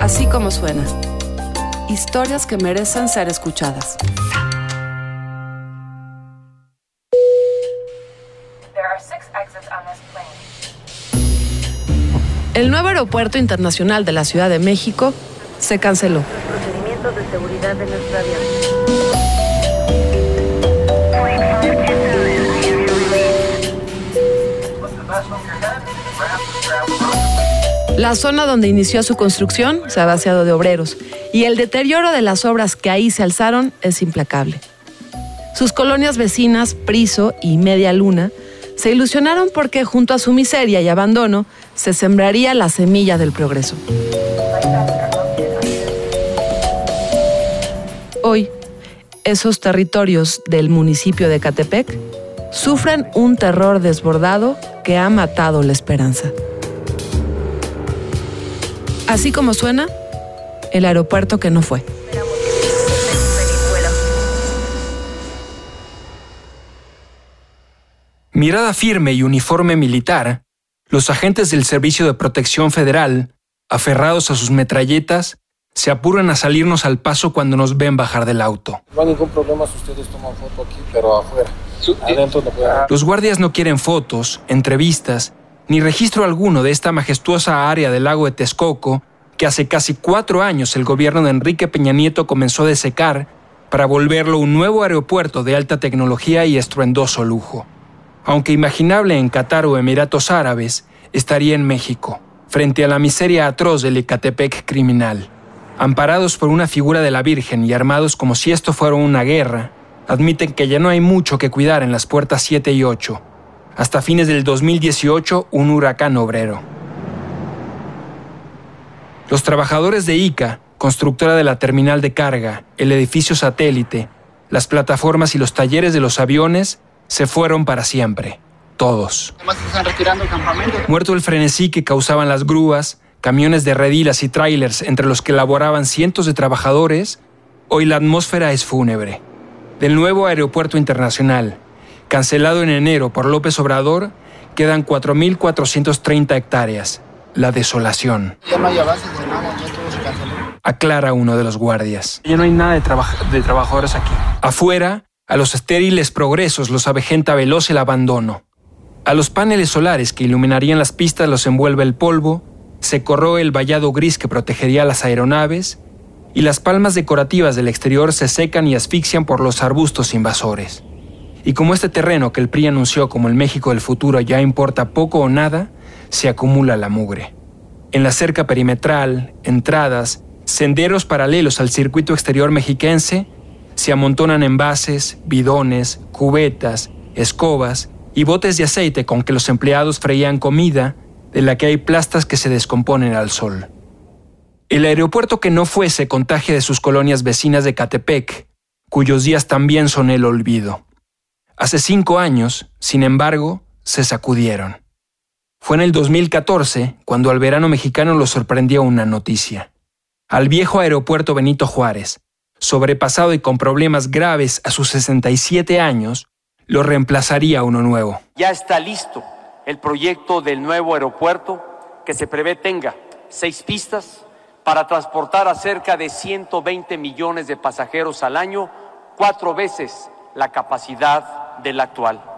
Así como suena. Historias que merecen ser escuchadas. El nuevo aeropuerto internacional de la Ciudad de México se canceló. Procedimientos de seguridad de nuestro avión. La zona donde inició su construcción se ha vaciado de obreros y el deterioro de las obras que ahí se alzaron es implacable. Sus colonias vecinas, Priso y Media Luna, se ilusionaron porque junto a su miseria y abandono se sembraría la semilla del progreso. Hoy, esos territorios del municipio de Catepec sufren un terror desbordado que ha matado la esperanza. Así como suena, el aeropuerto que no fue. Mirada firme y uniforme militar, los agentes del Servicio de Protección Federal, aferrados a sus metralletas, se apuran a salirnos al paso cuando nos ven bajar del auto. No hay ningún problema si ustedes toman foto aquí, pero afuera. Adentro no pueden. Los guardias no quieren fotos, entrevistas, ni registro alguno de esta majestuosa área del lago de Texcoco que hace casi cuatro años el gobierno de Enrique Peña Nieto comenzó a desecar para volverlo un nuevo aeropuerto de alta tecnología y estruendoso lujo. Aunque imaginable en Qatar o Emiratos Árabes, estaría en México, frente a la miseria atroz del Ecatepec criminal. Amparados por una figura de la Virgen y armados como si esto fuera una guerra, admiten que ya no hay mucho que cuidar en las puertas 7 y 8. Hasta fines del 2018, un huracán obrero. Los trabajadores de ICA, constructora de la terminal de carga, el edificio satélite, las plataformas y los talleres de los aviones, se fueron para siempre. Todos. Además se están retirando el campamento. Muerto el frenesí que causaban las grúas, camiones de redilas y trailers entre los que laboraban cientos de trabajadores, hoy la atmósfera es fúnebre. Del nuevo aeropuerto internacional, cancelado en enero por López Obrador, quedan 4.430 hectáreas. La desolación, Ya no hay avances de nada, ya todo se canceló. aclara uno de los guardias. Ya no hay nada de, de trabajadores aquí. Afuera, a los estériles progresos los avejenta veloz el abandono. A los paneles solares que iluminarían las pistas los envuelve el polvo, se corroe el vallado gris que protegería las aeronaves, y las palmas decorativas del exterior se secan y asfixian por los arbustos invasores. Y como este terreno que el PRI anunció como el México del futuro ya importa poco o nada, se acumula la mugre. En la cerca perimetral, entradas, senderos paralelos al circuito exterior mexiquense, se amontonan envases, bidones, cubetas, escobas y botes de aceite con que los empleados freían comida, de la que hay plastas que se descomponen al sol. El aeropuerto que no fuese contagia de sus colonias vecinas de Catepec, cuyos días también son el olvido. Hace cinco años, sin embargo, se sacudieron. Fue en el 2014 cuando al verano mexicano lo sorprendió una noticia. Al viejo aeropuerto Benito Juárez, sobrepasado y con problemas graves a sus 67 años, lo reemplazaría uno nuevo. Ya está listo el proyecto del nuevo aeropuerto que se prevé tenga seis pistas para transportar a cerca de 120 millones de pasajeros al año, cuatro veces la capacidad del actual.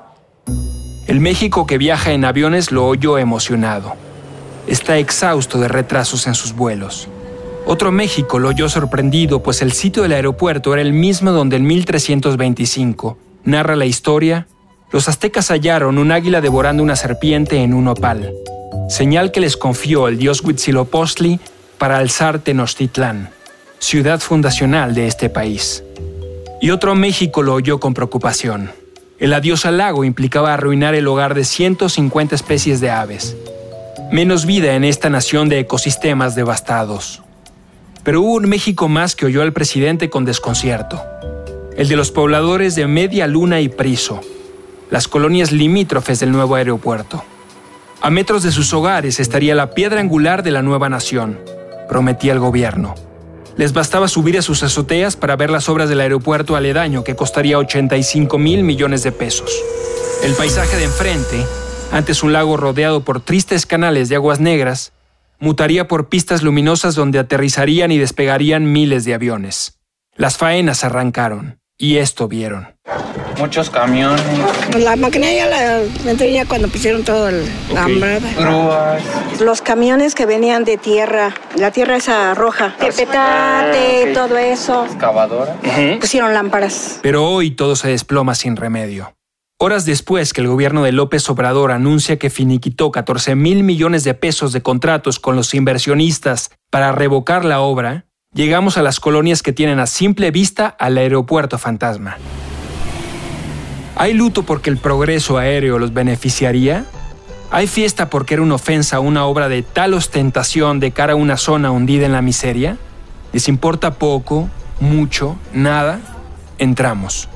El México que viaja en aviones lo oyó emocionado. Está exhausto de retrasos en sus vuelos. Otro México lo oyó sorprendido, pues el sitio del aeropuerto era el mismo donde en 1325, narra la historia, los aztecas hallaron un águila devorando una serpiente en un opal, señal que les confió el dios Huitzilopochtli para alzar Tenochtitlán, ciudad fundacional de este país. Y otro México lo oyó con preocupación. El adiós al lago implicaba arruinar el hogar de 150 especies de aves. Menos vida en esta nación de ecosistemas devastados. Pero hubo un México más que oyó al presidente con desconcierto. El de los pobladores de Media Luna y Priso, las colonias limítrofes del nuevo aeropuerto. A metros de sus hogares estaría la piedra angular de la nueva nación, prometía el gobierno. Les bastaba subir a sus azoteas para ver las obras del aeropuerto aledaño que costaría 85 mil millones de pesos. El paisaje de enfrente, antes un lago rodeado por tristes canales de aguas negras, mutaría por pistas luminosas donde aterrizarían y despegarían miles de aviones. Las faenas arrancaron, y esto vieron. Muchos camiones, La maquinaria la vendría cuando pusieron todo el, la hambrada. grúas. Los camiones que venían de tierra, la tierra esa roja, de petate, ok. todo eso, excavadora. pusieron lámparas. Pero hoy todo se desploma sin remedio. Horas después que el gobierno de López Obrador anuncia que finiquitó 14 mil millones de pesos de contratos con los inversionistas para revocar la obra, llegamos a las colonias que tienen a simple vista al aeropuerto fantasma. ¿Hay luto porque el progreso aéreo los beneficiaría? ¿Hay fiesta porque era una ofensa una obra de tal ostentación de cara a una zona hundida en la miseria? ¿Les importa poco, mucho, nada? Entramos.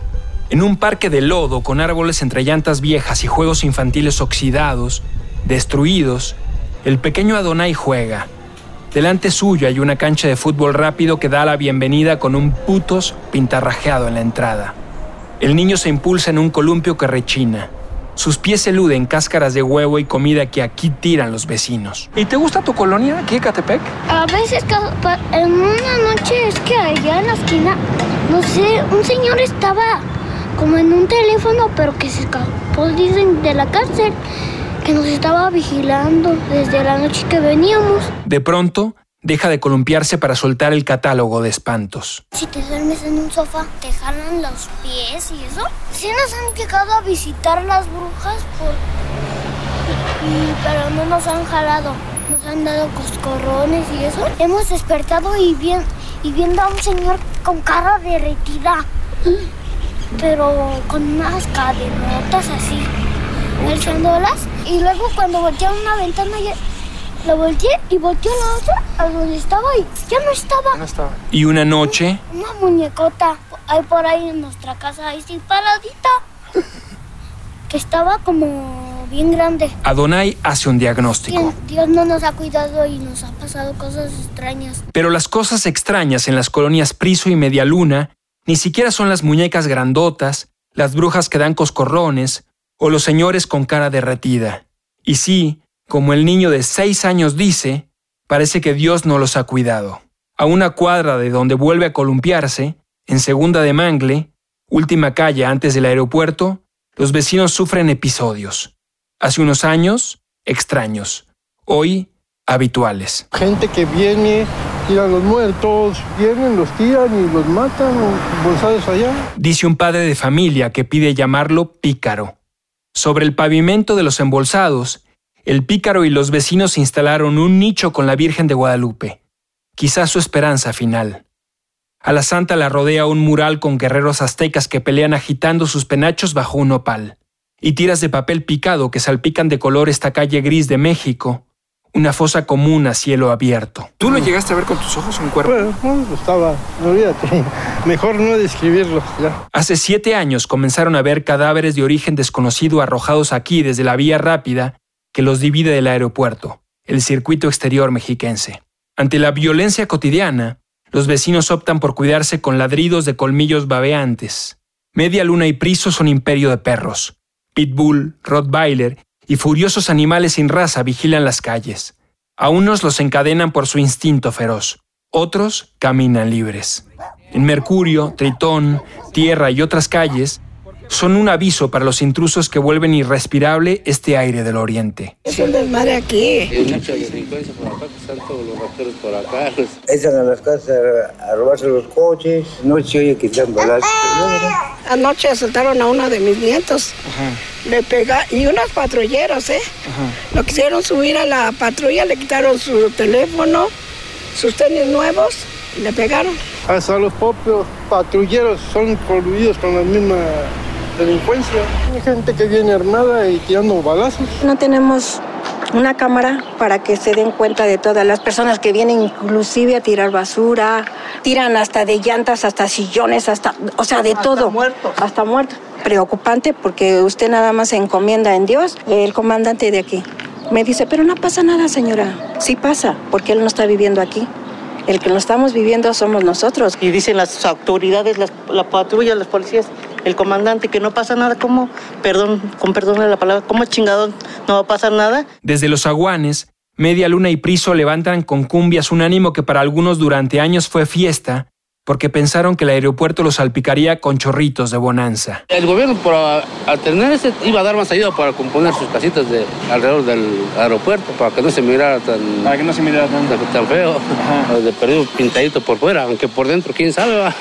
En un parque de lodo con árboles entre llantas viejas y juegos infantiles oxidados, destruidos, el pequeño Adonai juega. Delante suyo hay una cancha de fútbol rápido que da la bienvenida con un putos pintarrajeado en la entrada. El niño se impulsa en un columpio que rechina. Sus pies eluden cáscaras de huevo y comida que aquí tiran los vecinos. ¿Y te gusta tu colonia aquí, Catepec? A veces en una noche es que allá en la esquina, no sé, un señor estaba como en un teléfono, pero que se escapó, dicen, de la cárcel, que nos estaba vigilando desde la noche que veníamos. De pronto, deja de columpiarse para soltar el catálogo de espantos. Si te duermes en un sofá, te jalan los pies y eso. Sí nos han llegado a visitar las brujas, por... y- pero no nos han jalado. Nos han dado coscorrones y eso. Hemos despertado y, bien, y viendo a un señor con cara derretida, pero con unas cadenotas así, alzándolas. Y luego cuando volteé a una ventana, ya, la volteé y volteé a la otra, a donde estaba y ya no estaba. Y una noche, Una muñecota hay por ahí en nuestra casa, ahí sí paradita. Que estaba como bien grande. Adonai hace un diagnóstico. Dios, Dios no nos ha cuidado y nos ha pasado cosas extrañas. Pero las cosas extrañas en las colonias Priso y Medialuna ni siquiera son las muñecas grandotas, las brujas que dan coscorrones o los señores con cara derretida. Y sí, como el niño de seis años dice, parece que Dios no los ha cuidado. A una cuadra de donde vuelve a columpiarse, en Segunda de Mangle, última calle antes del aeropuerto, los vecinos sufren episodios. Hace unos años, extraños. Hoy, habituales. Gente que viene, tiran los muertos, vienen, los tiran y los matan, bolsados allá. dice un padre de familia que pide llamarlo pícaro. Sobre el pavimento de los embolsados, el pícaro y los vecinos instalaron un nicho con la Virgen de Guadalupe, quizás su esperanza final. A la santa la rodea un mural con guerreros aztecas que pelean agitando sus penachos bajo un nopal, y tiras de papel picado que salpican de color esta calle gris de México, una fosa común a cielo abierto. ¿Tú lo llegaste a ver con tus ojos un cuerpo? Bueno, bueno, estaba, olvídate, mejor no describirlo ya. Hace siete años comenzaron a ver cadáveres de origen desconocido arrojados aquí desde la vía rápida que los divide del aeropuerto, el circuito exterior mexiquense. Ante la violencia cotidiana, los vecinos optan por cuidarse con ladridos de colmillos babeantes. Media luna y priso son imperio de perros. Pitbull, Rottweiler y furiosos animales sin raza vigilan las calles. A unos los encadenan por su instinto feroz, otros caminan libres. En Mercurio, Tritón, Tierra y otras calles, son un aviso para los intrusos que vuelven irrespirable este aire del oriente. Es un desmadre aquí. mucha delincuencia por acá, que están todos los rateros por acá. Entran a las casas a, robarse los coches, no se oye que están balazos. Anoche asaltaron a uno de mis nietos. Le pega y unos patrulleros, ¿eh? Lo quisieron subir a la patrulla, le quitaron su teléfono, sus tenis nuevos y le pegaron. Hasta los propios patrulleros son coludidos con la misma delincuencia. Hay gente que viene armada y tirando balazos. No tenemos una cámara para que se den cuenta de todas las personas que vienen inclusive a tirar basura, tiran hasta de llantas, hasta sillones, hasta, o sea, de todo. muertos. Hasta muertos. Preocupante porque usted nada más se encomienda en Dios, el comandante de aquí. Me dice, pero no pasa nada, señora. Sí pasa, porque él no está viviendo aquí. El que lo estamos viviendo somos nosotros. Y dicen las autoridades, las- la patrulla, los policías, el comandante, que no pasa nada, ¿cómo? Perdón, con perdón de la palabra, ¿cómo chingado no va a pasar nada? Desde los aguanes, Media Luna y Priso levantan con cumbias un ánimo que para algunos durante años fue fiesta, porque pensaron que el aeropuerto los salpicaría con chorritos de bonanza. El gobierno, por tener ese, iba a dar más ayuda para componer sus casitas de alrededor del aeropuerto, para que no se mirara tan... Para que no se mirara tan... Tan feo, de perdido pintadito por fuera, aunque por dentro, quién sabe.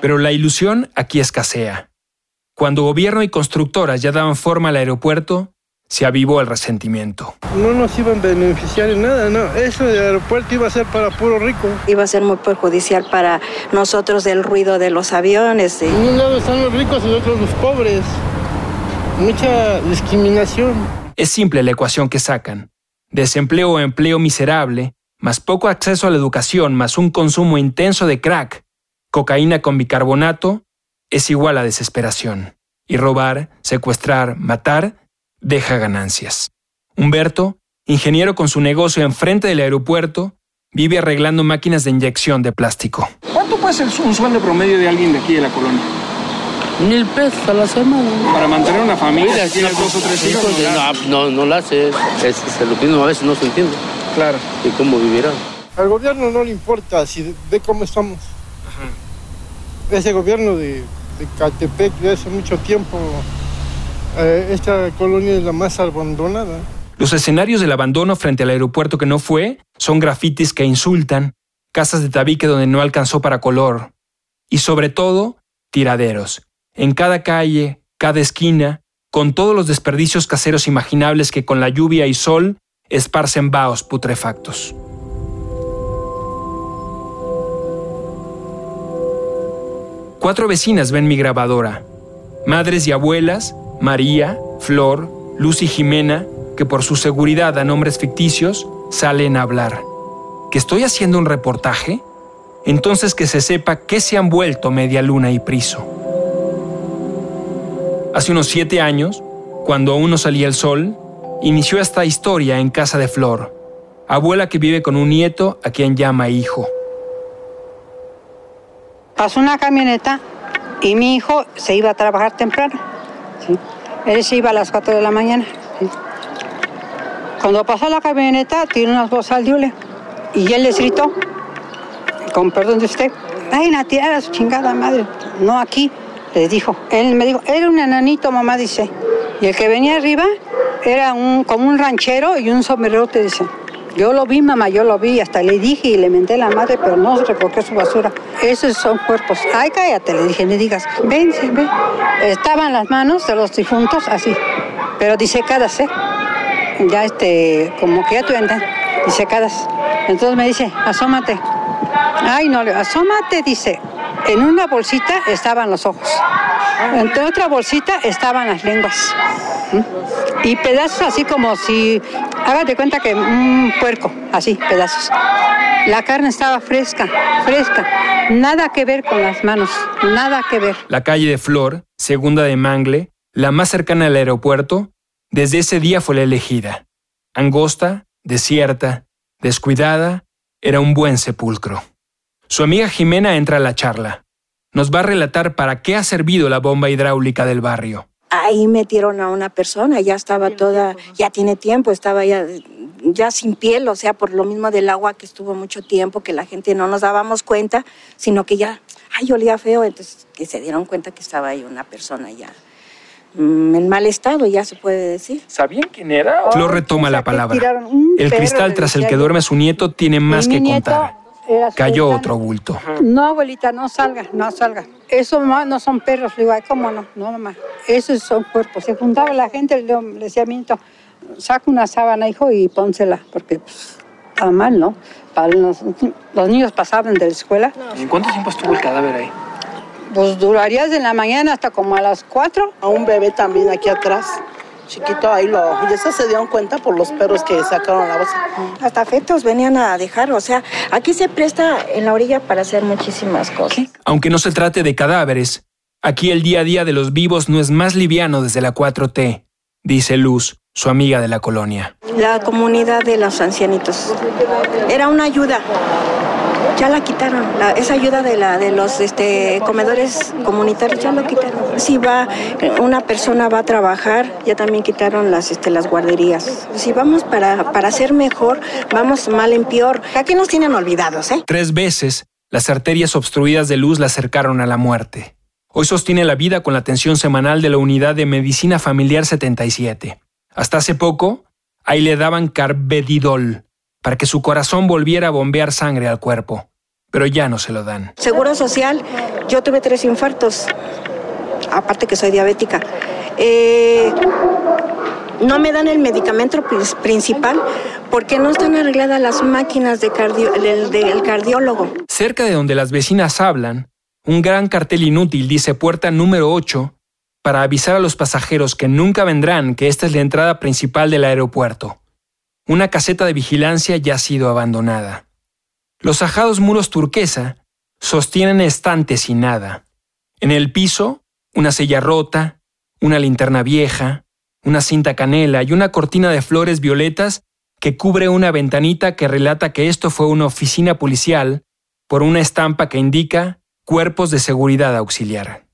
Pero la ilusión aquí escasea. Cuando gobierno y constructoras ya daban forma al aeropuerto, se avivó el resentimiento. No nos iban a beneficiar en nada, no. Eso del aeropuerto iba a ser para puro rico. Iba a ser muy perjudicial para nosotros del ruido de los aviones. En un lado están los ricos y en otro los pobres. Mucha discriminación. Es simple la ecuación que sacan. Desempleo o empleo miserable, más poco acceso a la educación, más un consumo intenso de crack, cocaína con bicarbonato, es igual a desesperación. Y robar, secuestrar, matar deja ganancias. Humberto, ingeniero con su negocio enfrente del aeropuerto, vive arreglando máquinas de inyección de plástico. ¿Cuánto puede ser un sueldo promedio de alguien de aquí de la colonia? Mil pesos a la semana. Para mantener una familia, tiene dos o tres hijos. No, no, lo hace. Es, lo que a veces no se entiende. Claro. ¿Y cómo vivirá? Al gobierno no le importa si ve cómo estamos. Ese gobierno de, de Catepec de hace mucho tiempo eh, esta colonia es la más abandonada. Los escenarios del abandono frente al aeropuerto que no fue son grafitis que insultan, casas de tabique donde no alcanzó para color y sobre todo tiraderos. En cada calle, cada esquina, con todos los desperdicios caseros imaginables que con la lluvia y sol esparcen vaos putrefactos. Cuatro vecinas ven mi grabadora, madres y abuelas María, Flor, Luz y Jimena, que por su seguridad a nombres ficticios salen a hablar. ¿Que estoy haciendo un reportaje? Entonces que se sepa qué se han vuelto Media Luna y Priso. Hace unos siete años, cuando aún no salía el sol, inició esta historia en casa de Flor, abuela que vive con un nieto a quien llama hijo. Pasó una camioneta y mi hijo se iba a trabajar temprano. Él se iba a las 4 de la mañana. Cuando pasó la camioneta, tiene unas voces al diule. Y él les gritó, con perdón de usted, ay, a tirar a su chingada madre. No aquí, les dijo. Él me dijo, era un enanito, mamá, dice. Y el que venía arriba era un, como un ranchero y un sombrerote, dice. Yo lo vi, mamá, yo lo vi, hasta le dije y le menté la madre, pero no recogió su basura. Esos son cuerpos. Ay, cállate, le dije, le digas, ven, ven. Estaban las manos de los difuntos así, pero disecadas, ¿eh? Ya este, como que ya tú entras, disecadas. Entonces me dice, asómate. Ay, no, asómate, dice. En una bolsita estaban los ojos. En otra bolsita estaban las lenguas. Y pedazos así como si, hágate cuenta que un puerco, así, pedazos. La carne estaba fresca, fresca. Nada que ver con las manos, nada que ver. La calle de Flor, segunda de Mangle, la más cercana al aeropuerto, desde ese día fue la elegida. Angosta, desierta, descuidada, era un buen sepulcro. Su amiga Jimena entra a la charla. Nos va a relatar para qué ha servido la bomba hidráulica del barrio ahí metieron a una persona, ya estaba toda, ya tiene tiempo, estaba ya, ya sin piel, o sea, por lo mismo del agua que estuvo mucho tiempo, que la gente no nos dábamos cuenta, sino que ya, ay, olía feo, entonces que se dieron cuenta que estaba ahí una persona ya mm, en mal estado, ya se puede decir. ¿Sabían quién era? Flor retoma la palabra. El cristal tras el que duerme su nieto tiene más que contar. Cayó otro bulto. No, abuelita, no salga, no salga. Eso no son perros, le digo, ¿cómo no? No, mamá. Esos son cuerpos. Se juntaba la gente, le decía a mi nieto, saca una sábana, hijo, y pónsela, porque pues, está mal, ¿no? Para los, niños pasaban de la escuela. ¿En cuánto tiempo estuvo el cadáver ahí? Pues duraría desde la mañana hasta como a las 4. A un bebé también aquí atrás chiquito ahí lo y eso se dieron cuenta por los perros que sacaron la bolsa. Hasta fetos venían a dejar, o sea, aquí se presta en la orilla para hacer muchísimas cosas. Aunque no se trate de cadáveres, aquí el día a día de los vivos no es más liviano desde la 4T, dice Luz, su amiga de la colonia. La comunidad de los ancianitos era una ayuda Ya la quitaron, la- esa ayuda de, la, de los este, comedores comunitarios ya lo quitaron. Si va, una persona va a trabajar, ya también quitaron las, este, las guarderías. Si vamos para, para ser mejor, vamos mal en peor. Aquí nos tienen olvidados, ¿eh? Tres veces, las arterias obstruidas de luz la acercaron a la muerte. Hoy sostiene la vida con la atención semanal de la Unidad de Medicina Familiar 77. Hasta hace poco, ahí le daban carbedidol para que su corazón volviera a bombear sangre al cuerpo. Pero ya no se lo dan. Seguro social, yo tuve tres infartos, aparte que soy diabética. Eh, no me dan el medicamento prin- principal porque no están arregladas las máquinas de cardio- del, del cardiólogo. Cerca de donde las vecinas hablan, un gran cartel inútil dice puerta número 8 para avisar a los pasajeros que nunca vendrán que esta es la entrada principal del aeropuerto. Una caseta de vigilancia ya ha sido abandonada. Los ajados muros turquesa sostienen estantes sin nada. En el piso, una silla rota, una linterna vieja, una cinta canela y una cortina de flores violetas que cubre una ventanita que relata que esto fue una oficina policial por una estampa que indica Cuerpos de Seguridad Auxiliar.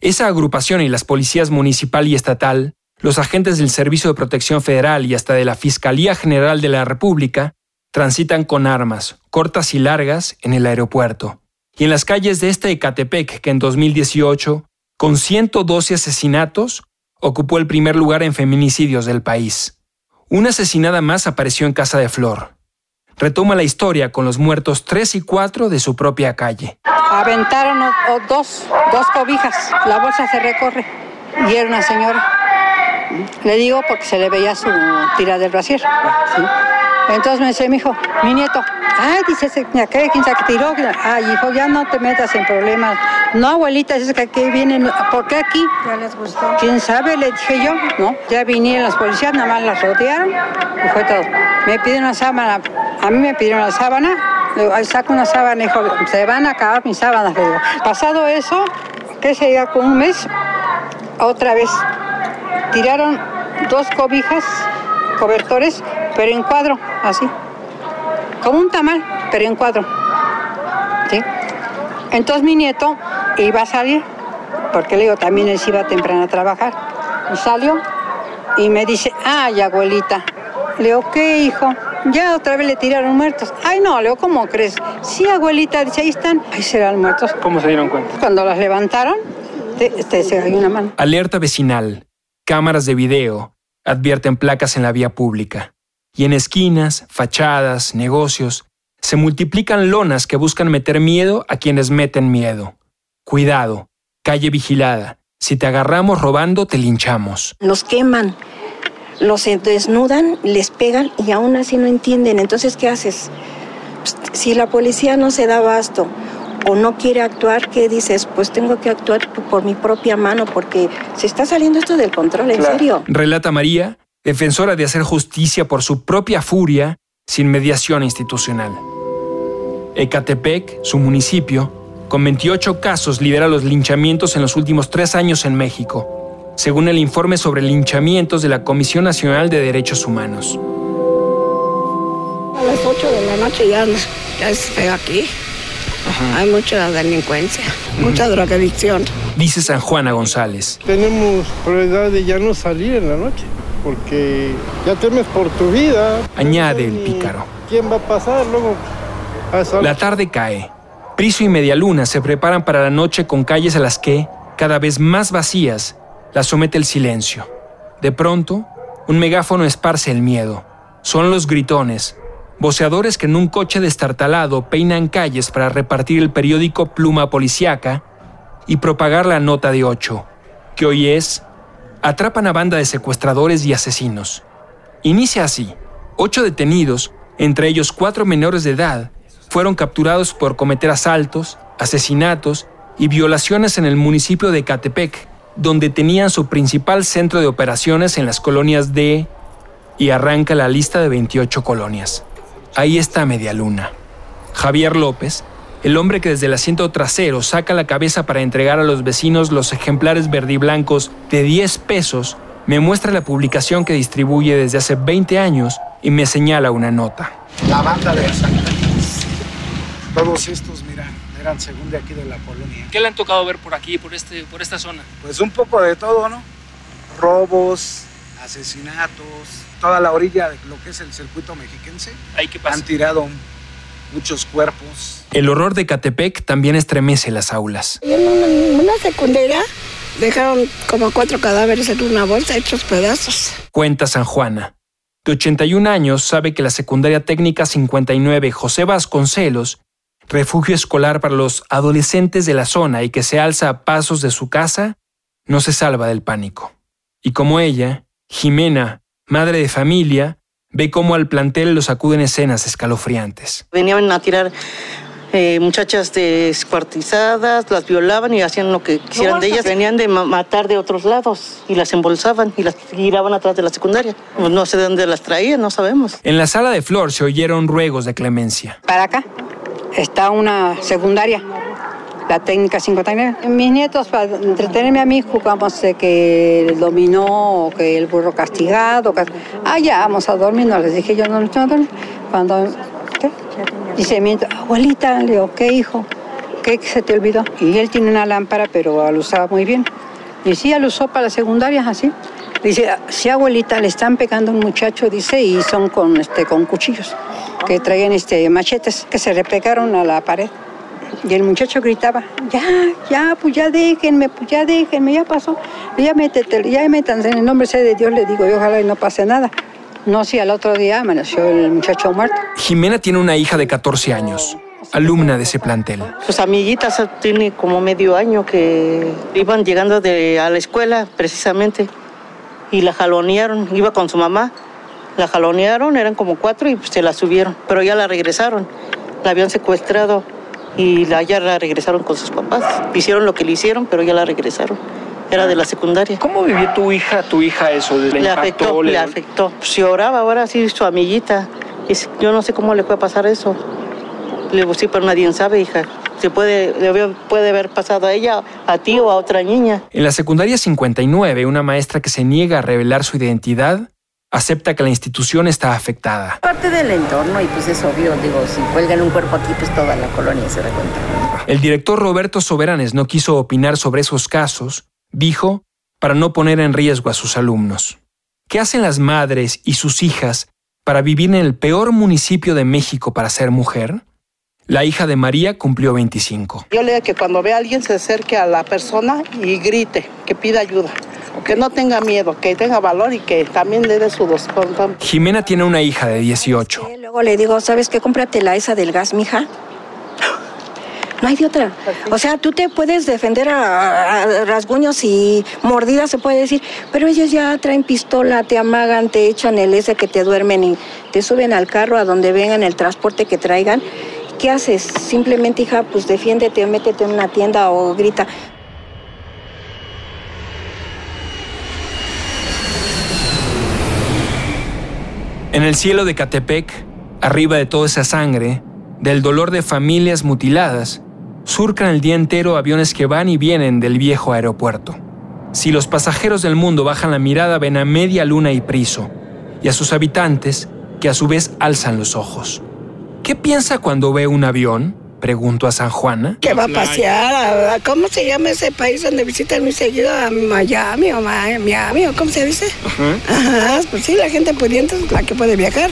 Esa agrupación y las policías municipal y estatal, los agentes del Servicio de Protección Federal y hasta de la Fiscalía General de la República, transitan con armas, cortas y largas, en el aeropuerto. Y en las calles de este Ecatepec, que en 2018, con 112 asesinatos, ocupó el primer lugar en feminicidios del país. Una asesinada más apareció en Casa de Flor. Retoma la historia con los muertos 3 y 4 de su propia calle. Aventaron o- o dos, dos cobijas. La bolsa se recorre. Y era una señora. Le digo porque se le veía su tira del brasier. ¿sí? Entonces me dice mi hijo, mi nieto, ay, dice, ese, ¿qué? ¿quién sabe que tiró? Ay, hijo, ya no te metas en problemas. No, abuelita, es que aquí vienen, ¿por qué aquí? Ya les gustó. ¿Quién sabe? Le dije yo, ¿no? Ya vinieron las policías, nada más las rodearon y fue todo. Me piden una sábana, a mí me pidieron una sábana, le digo, "Ay, saca una sábana, hijo, se van a acabar mis sábanas, le digo. Pasado eso, que se iba con un mes, otra vez tiraron dos cobijas, cobertores, pero en cuadro, así. Como un tamal, pero en cuadro. ¿Sí? Entonces mi nieto iba a salir, porque le digo, también él se iba temprano a trabajar. Y salió y me dice, ay, abuelita. Le digo, ¿qué, hijo? Ya otra vez le tiraron muertos. Ay, no, le digo, ¿cómo crees? Sí, abuelita, dice, ahí están. Ahí serán muertos. ¿Cómo se dieron cuenta? Cuando las levantaron, te, te- se cayó una mano. Alerta vecinal, cámaras de video, advierten placas en la vía pública. Y en esquinas, fachadas, negocios, se multiplican lonas que buscan meter miedo a quienes meten miedo. Cuidado, calle vigilada. Si te agarramos robando, te linchamos. Los queman, los desnudan, les pegan y aún así no entienden. Entonces, ¿qué haces? Pues, si la policía no se da abasto o no quiere actuar, ¿qué dices? Pues tengo que actuar por mi propia mano porque se está saliendo esto del control, en serio. Relata María, defensora de hacer justicia por su propia furia sin mediación institucional. Ecatepec, su municipio, con 28 casos lidera los linchamientos en los últimos tres años en México, según el informe sobre linchamientos de la Comisión Nacional de Derechos Humanos. A las 8 de la noche ya, ya es feo aquí. Hay mucha delincuencia, mucha drogadicción. Dice San Juana González. Tenemos prioridad de ya no salir en la noche, porque ya temes por tu vida. Añade el pícaro. ¿Quién va a pasar luego? a La tarde cae. Priso y Medialuna se preparan para la noche con calles a las que, cada vez más vacías, las somete el silencio. De pronto, un megáfono esparce el miedo. Son los gritones, voceadores que en un coche destartalado peinan calles para repartir el periódico Pluma Policiaca y propagar la nota de ocho, que hoy es Atrapan a banda de secuestradores y asesinos. Inicia así. Ocho detenidos, entre ellos cuatro menores de edad, fueron capturados por cometer asaltos, asesinatos y violaciones en el municipio de Catepec, donde tenían su principal centro de operaciones en las colonias de... y arranca la lista de 28 colonias. Ahí está Media Luna. Javier López, el hombre que desde el asiento trasero saca la cabeza para entregar a los vecinos los ejemplares verdiblancos de 10 pesos, me muestra la publicación que distribuye desde hace 20 años y me señala una nota. La banda de Todos estos, mira, eran según de aquí de la colonia. ¿Qué le han tocado ver por aquí, por, este, por esta zona? Pues un poco de todo, ¿no? Robos, asesinatos, toda la orilla de lo que es el circuito mexiquense. Ahí qué pasa. Han tirado muchos cuerpos. El horror de Catepec también estremece las aulas. En una secundaria dejaron como cuatro cadáveres en una bolsa hechos pedazos. Cuenta San Juana. De 81 años sabe que la secundaria técnica 59 José Vasconcelos, refugio escolar para los adolescentes de la zona y que se alza a pasos de su casa, no se salva del pánico. Y como ella, Jimena, madre de familia, ve cómo al plantel los acuden escenas escalofriantes. Venían a tirar eh, muchachas descuartizadas, las violaban y hacían lo que quisieran de ellas. Venían de ma- matar de otros lados y las embolsaban y las giraban atrás de la secundaria. Pues no sé de dónde las traían, no sabemos. En la sala de Flor se oyeron ruegos de clemencia. Para acá está una secundaria, la técnica 59. Mis nietos, para entretenerme a mí, jugamos de que el dominó que el burro castigado. Ah, ya, vamos a dormir. No les dije yo, no, no, dormir. Cuando, ¿qué? Dice abuelita, le digo, ¿qué hijo? ¿Qué se te olvidó? Y él tiene una lámpara, pero lo usaba muy bien. Y sí, él usó para la secundaria, así. Dice, sí, abuelita, le están pegando a un muchacho, dice, y son con, este, con cuchillos, que traían este, machetes, que se le pegaron a la pared. Y el muchacho gritaba, ya, ya, pues ya déjenme, pues ya déjenme, ya pasó. Ya métete, ya métanse en el nombre sea de Dios, le digo, y ojalá y no pase nada. No, si al otro día amaneció el muchacho muerto. Jimena tiene una hija de 14 años, alumna de ese plantel. Sus amiguitas tiene como medio año que iban llegando de, a la escuela precisamente y la jalonearon, iba con su mamá, la jalonearon, eran como cuatro y pues, se la subieron, pero ya la regresaron, la habían secuestrado y la, ya la regresaron con sus papás. Hicieron lo que le hicieron, pero ya la regresaron. Era de la secundaria. ¿Cómo vivió tu hija, tu hija eso? ¿Le, Le impactó? afectó, ¿Le- le afectó. Si oraba ahora sí su amiguita. Y yo no sé cómo le puede pasar eso. Le digo, sí, pero nadie sabe, hija. Se puede, le puede haber pasado a ella, a ti o a otra niña. En la secundaria 59, una maestra que se niega a revelar su identidad acepta que la institución está afectada. Parte del entorno y pues es obvio, digo, si cuelgan un cuerpo aquí, pues toda la colonia se da cuenta. El director Roberto Soberanes no quiso opinar sobre esos casos, dijo, para no poner en riesgo a sus alumnos. ¿Qué hacen las madres y sus hijas para vivir en el peor municipio de México para ser mujer? La hija de María cumplió 25. Yo le digo que cuando ve a alguien se acerque a la persona y grite, que pida ayuda. Que no tenga miedo, que tenga valor y que también le dé su dos. Jimena tiene una hija de 18. Luego le digo, ¿sabes qué? Cómprate la esa del gas, mija. No hay de otra. O sea, tú te puedes defender a, a rasguños y mordidas, se puede decir, pero ellos ya traen pistola, te amagan, te echan el ese que te duermen y te suben al carro a donde vengan el transporte que traigan. ¿Qué haces? Simplemente, hija, pues defiéndete, métete en una tienda o grita. En el cielo de Catepec, arriba de toda esa sangre, del dolor de familias mutiladas, surcan el día entero aviones que van y vienen del viejo aeropuerto. Si los pasajeros del mundo bajan la mirada, ven a media luna y priso, y a sus habitantes, que a su vez alzan los ojos. ¿Qué piensa cuando ve un avión? Pregunto a San Juana. Que va a pasear a, ¿cómo se llama ese país donde visitan muy seguido? A Miami o Miami o cómo se dice. Ajá, pues sí, la gente pudiente es la que puede viajar.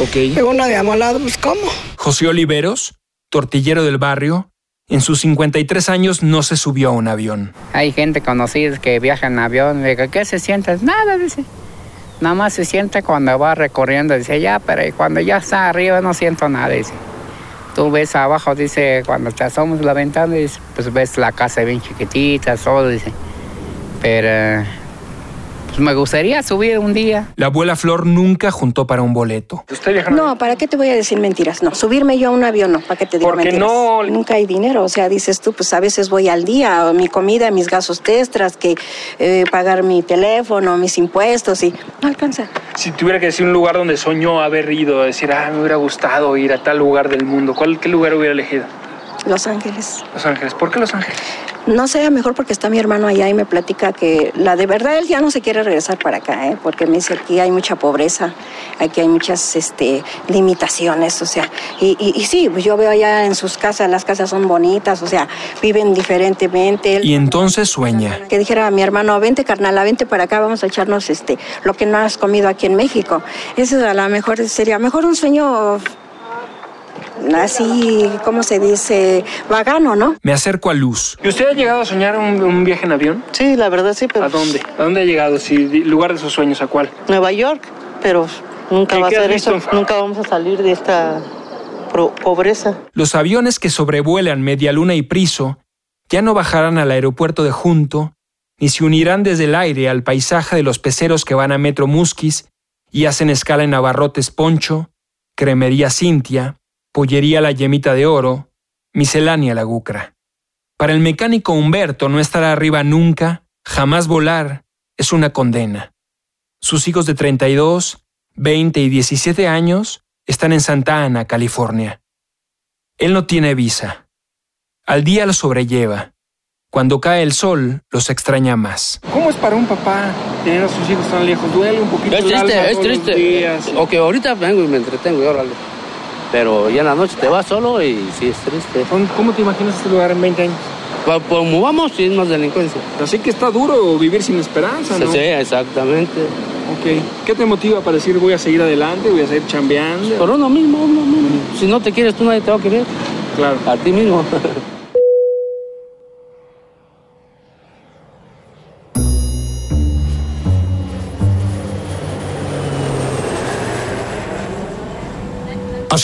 Ok. Pero uno de amolado, pues ¿cómo? José Oliveros, tortillero del barrio, en sus 53 años no se subió a un avión. Hay gente conocida que viaja en avión. Le digo, ¿qué se siente? Nada, dice. Nada más se siente cuando va recorriendo. Dice, ya, pero cuando ya está arriba no siento nada, dice. Tú ves abajo, dice, cuando te asomas la ventana, dice, pues ves la casa bien chiquitita, todo, dice. Pero, me gustaría subir un día. La abuela Flor nunca juntó para un boleto. No, ¿para qué te voy a decir mentiras? No, subirme yo a un avión, no, ¿para qué te digo Porque mentiras? no- Nunca hay dinero, o sea, dices tú, pues a veces voy al día, o mi comida, mis gastos extras, que eh, pagar mi teléfono, mis impuestos y no alcanza. Si tuviera que decir un lugar donde soñó haber ido, decir, ah, me hubiera gustado ir a tal lugar del mundo, ¿cuál, ¿qué lugar hubiera elegido? Los Ángeles. Los Ángeles. ¿Por qué Los Ángeles? No sé, mejor porque está mi hermano allá y me platica que la de verdad él ya no se quiere regresar para acá, ¿eh? porque me dice aquí hay mucha pobreza, aquí hay muchas este, limitaciones, o sea, y, y, y sí, pues yo veo allá en sus casas, las casas son bonitas, o sea, viven diferentemente. Y entonces sueña. Que dijera a mi hermano, vente carnal, vente para acá, vamos a echarnos este, lo que no has comido aquí en México. Eso a lo mejor sería mejor un sueño así, ¿cómo se dice? Vagano, ¿no? Me acerco a Luz. ¿Y usted ha llegado a soñar un, un viaje en avión? Sí, la verdad sí, pero... ¿A dónde? ¿A dónde ha llegado? Si lugar de sus sueños, ¿a cuál? Nueva York, pero nunca ¿Qué- va a ser eso. Nunca vamos a salir de esta pobreza. Los aviones que sobrevuelan Media Luna y Priso ya no bajarán al aeropuerto de Junto, ni se unirán desde el aire al paisaje de los peceros que van a Metro Musquis y hacen escala en Abarrotes Poncho, Cremería Cintia, Pollería La Yemita de Oro, Miscelánea La Gucra. Para el mecánico Humberto no estar arriba nunca, jamás volar, es una condena. Sus hijos de 32, 20 y 17 años están en Santa Ana, California. Él no tiene visa. Al día lo sobrelleva. Cuando cae el sol, los extraña más. ¿Cómo es para un papá tener a sus hijos tan lejos? ¿Duele un poquito Es el alma triste, es todos los triste. días? Ok, ahorita vengo y me entretengo y órale. Pero ya en la noche te vas solo y sí es triste. ¿Cómo te imaginas este lugar en 20 años? Pues como vamos, sí es más delincuencia. Así que está duro vivir sin esperanza, ¿no? Sí, exactamente. Ok. ¿Qué te motiva para decir voy a seguir adelante, voy a seguir chambeando? Por uno mismo, uno mismo. Si no te quieres tú, nadie te va a querer. Claro. A ti mismo.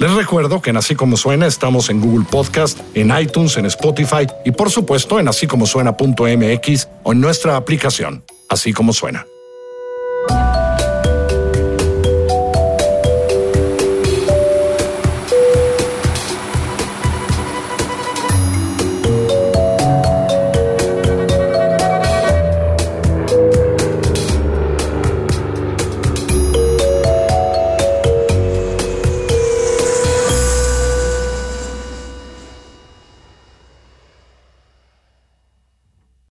Les recuerdo que en Así Como Suena estamos en Google Podcast, en iTunes, en Spotify y por supuesto en así como suena.mx o en nuestra aplicación, Así Como Suena.